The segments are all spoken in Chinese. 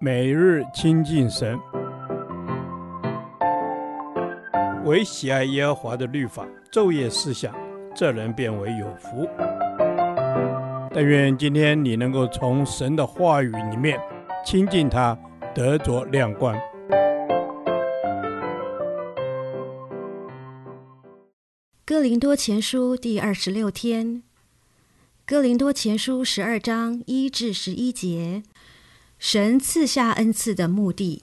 每日亲近神，唯喜爱耶和华的律法，昼夜思想，这人便为有福。但愿今天你能够从神的话语里面亲近他，得着亮光。哥林多前书第二十六天，哥林多前书十二章一至十一节。神赐下恩赐的目的。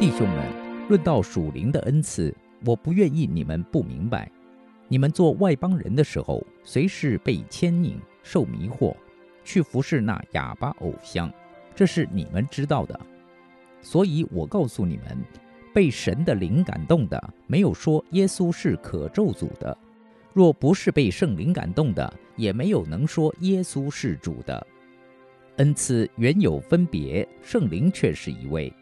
弟兄们，论到属灵的恩赐，我不愿意你们不明白。你们做外邦人的时候，随时被牵引、受迷惑，去服侍那哑巴偶像，这是你们知道的。所以我告诉你们。被神的灵感动的，没有说耶稣是可咒诅的；若不是被圣灵感动的，也没有能说耶稣是主的。恩赐原有分别，圣灵却是一位；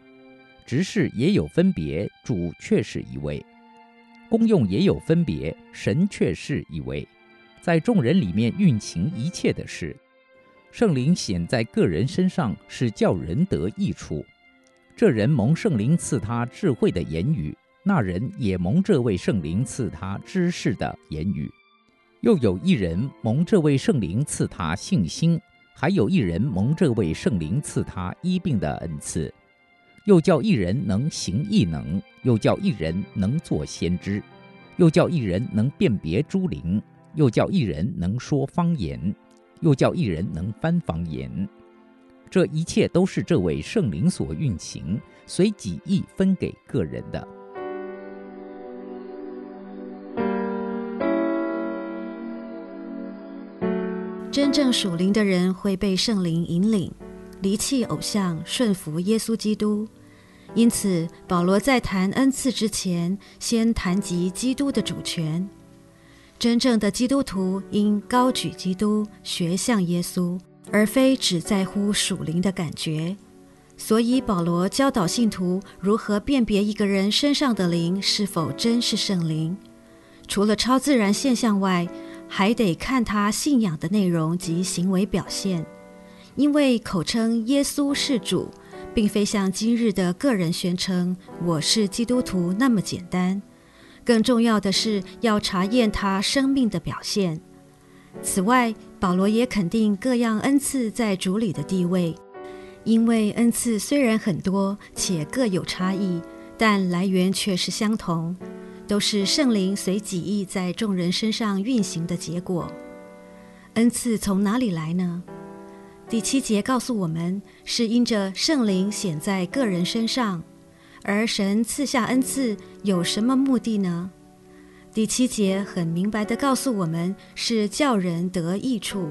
职事也有分别，主却是一位；功用也有分别，神却是一位。在众人里面运行一切的事，圣灵显在个人身上，是叫人得益处。这人蒙圣灵赐他智慧的言语，那人也蒙这位圣灵赐他知识的言语。又有一人蒙这位圣灵赐他信心，还有一人蒙这位圣灵赐他医病的恩赐。又叫一人能行异能，又叫一人能作先知，又叫一人能辨别诸灵，又叫一人能说方言，又叫一人能翻方言。这一切都是这位圣灵所运行，随己意分给个人的。真正属灵的人会被圣灵引领，离弃偶像，顺服耶稣基督。因此，保罗在谈恩赐之前，先谈及基督的主权。真正的基督徒应高举基督，学像耶稣。而非只在乎属灵的感觉，所以保罗教导信徒如何辨别一个人身上的灵是否真是圣灵。除了超自然现象外，还得看他信仰的内容及行为表现。因为口称耶稣是主，并非像今日的个人宣称“我是基督徒”那么简单。更重要的是要查验他生命的表现。此外，保罗也肯定各样恩赐在主里的地位，因为恩赐虽然很多且各有差异，但来源却是相同，都是圣灵随己意在众人身上运行的结果。恩赐从哪里来呢？第七节告诉我们，是因着圣灵显在个人身上，而神赐下恩赐有什么目的呢？第七节很明白地告诉我们，是叫人得益处。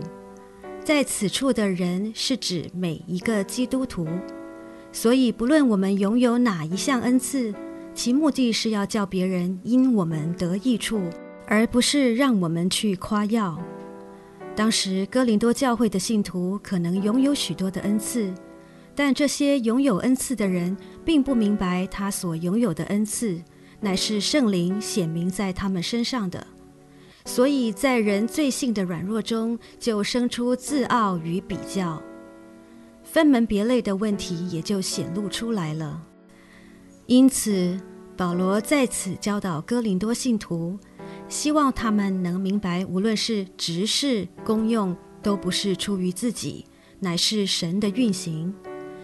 在此处的人是指每一个基督徒，所以不论我们拥有哪一项恩赐，其目的是要叫别人因我们得益处，而不是让我们去夸耀。当时哥林多教会的信徒可能拥有许多的恩赐，但这些拥有恩赐的人并不明白他所拥有的恩赐。乃是圣灵显明在他们身上的，所以在人罪性的软弱中，就生出自傲与比较，分门别类的问题也就显露出来了。因此，保罗在此教导哥林多信徒，希望他们能明白，无论是职事、功用，都不是出于自己，乃是神的运行。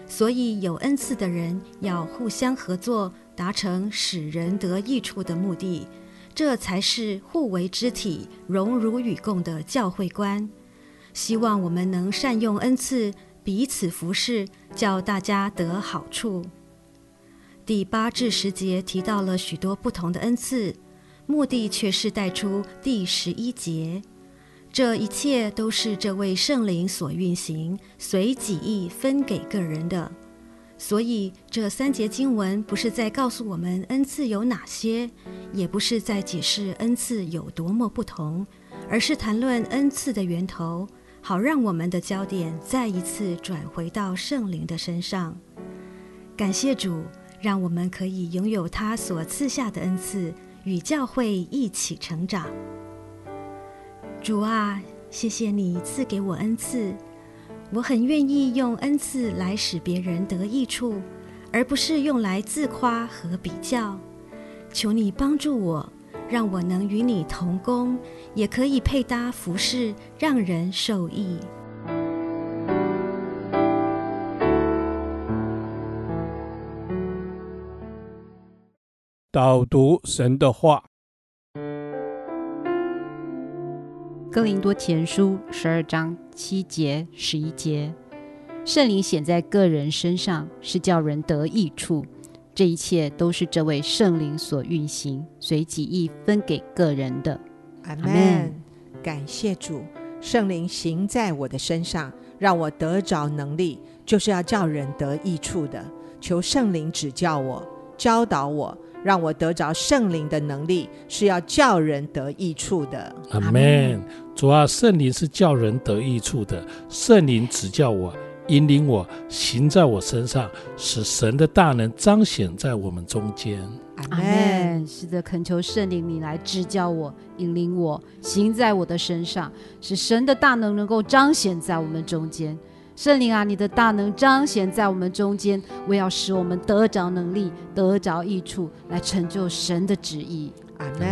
所以，有恩赐的人要互相合作，达成使人得益处的目的，这才是互为肢体、荣辱与共的教会观。希望我们能善用恩赐，彼此服侍，叫大家得好处。第八至十节提到了许多不同的恩赐，目的却是带出第十一节。这一切都是这位圣灵所运行，随己意分给个人的。所以这三节经文不是在告诉我们恩赐有哪些，也不是在解释恩赐有多么不同，而是谈论恩赐的源头，好让我们的焦点再一次转回到圣灵的身上。感谢主，让我们可以拥有他所赐下的恩赐，与教会一起成长。主啊，谢谢你赐给我恩赐，我很愿意用恩赐来使别人得益处，而不是用来自夸和比较。求你帮助我，让我能与你同工，也可以配搭服饰，让人受益。导读神的话，《哥林多前书》十二章七节、十一节，圣灵显在个人身上，是叫人得益处。这一切都是这位圣灵所运行，随己意分给个人的。阿门。感谢主，圣灵行在我的身上，让我得着能力，就是要叫人得益处的。求圣灵指教我，教导我。让我得着圣灵的能力，是要叫人得益处的。阿门。主啊，圣灵是叫人得益处的。圣灵指教我，引领我，行在我身上，使神的大能彰显在我们中间。阿门。是的，恳求圣灵你来指教我，引领我，行在我的身上，使神的大能能够彰显在我们中间。圣灵啊，你的大能彰显在我们中间，为要使我们得着能力，得着益处，来成就神的旨意。阿门。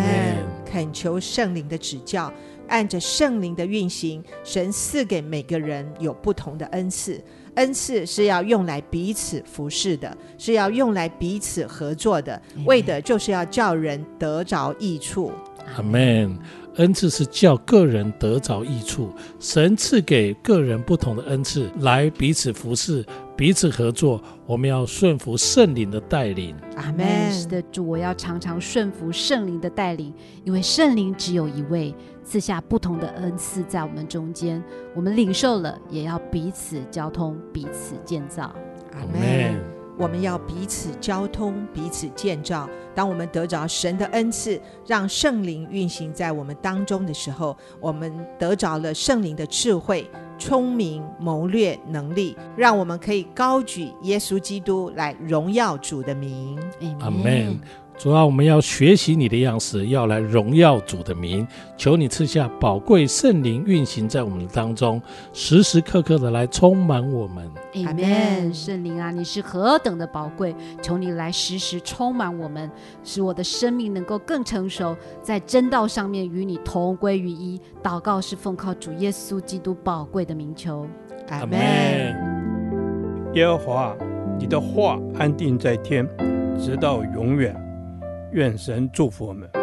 恳求圣灵的指教，按着圣灵的运行，神赐给每个人有不同的恩赐，恩赐是要用来彼此服侍的，是要用来彼此合作的，为的就是要叫人得着益处。阿门。恩赐是叫个人得着益处，神赐给个人不同的恩赐，来彼此服侍、彼此合作。我们要顺服圣灵的带领。阿门。是的，主，我要常常顺服圣灵的带领，因为圣灵只有一位，赐下不同的恩赐在我们中间。我们领受了，也要彼此交通、彼此建造。阿门。我们要彼此交通，彼此建造。当我们得着神的恩赐，让圣灵运行在我们当中的时候，我们得着了圣灵的智慧、聪明、谋略、能力，让我们可以高举耶稣基督来荣耀主的名。阿门。主啊，我们要学习你的样式，要来荣耀主的名。求你赐下宝贵圣灵运行在我们当中，时时刻刻的来充满我们。阿门。圣灵啊，你是何等的宝贵！求你来时时充满我们，使我的生命能够更成熟，在真道上面与你同归于一。祷告是奉靠主耶稣基督宝贵的名求。阿门。耶和华，你的话安定在天，直到永远。愿神祝福我们。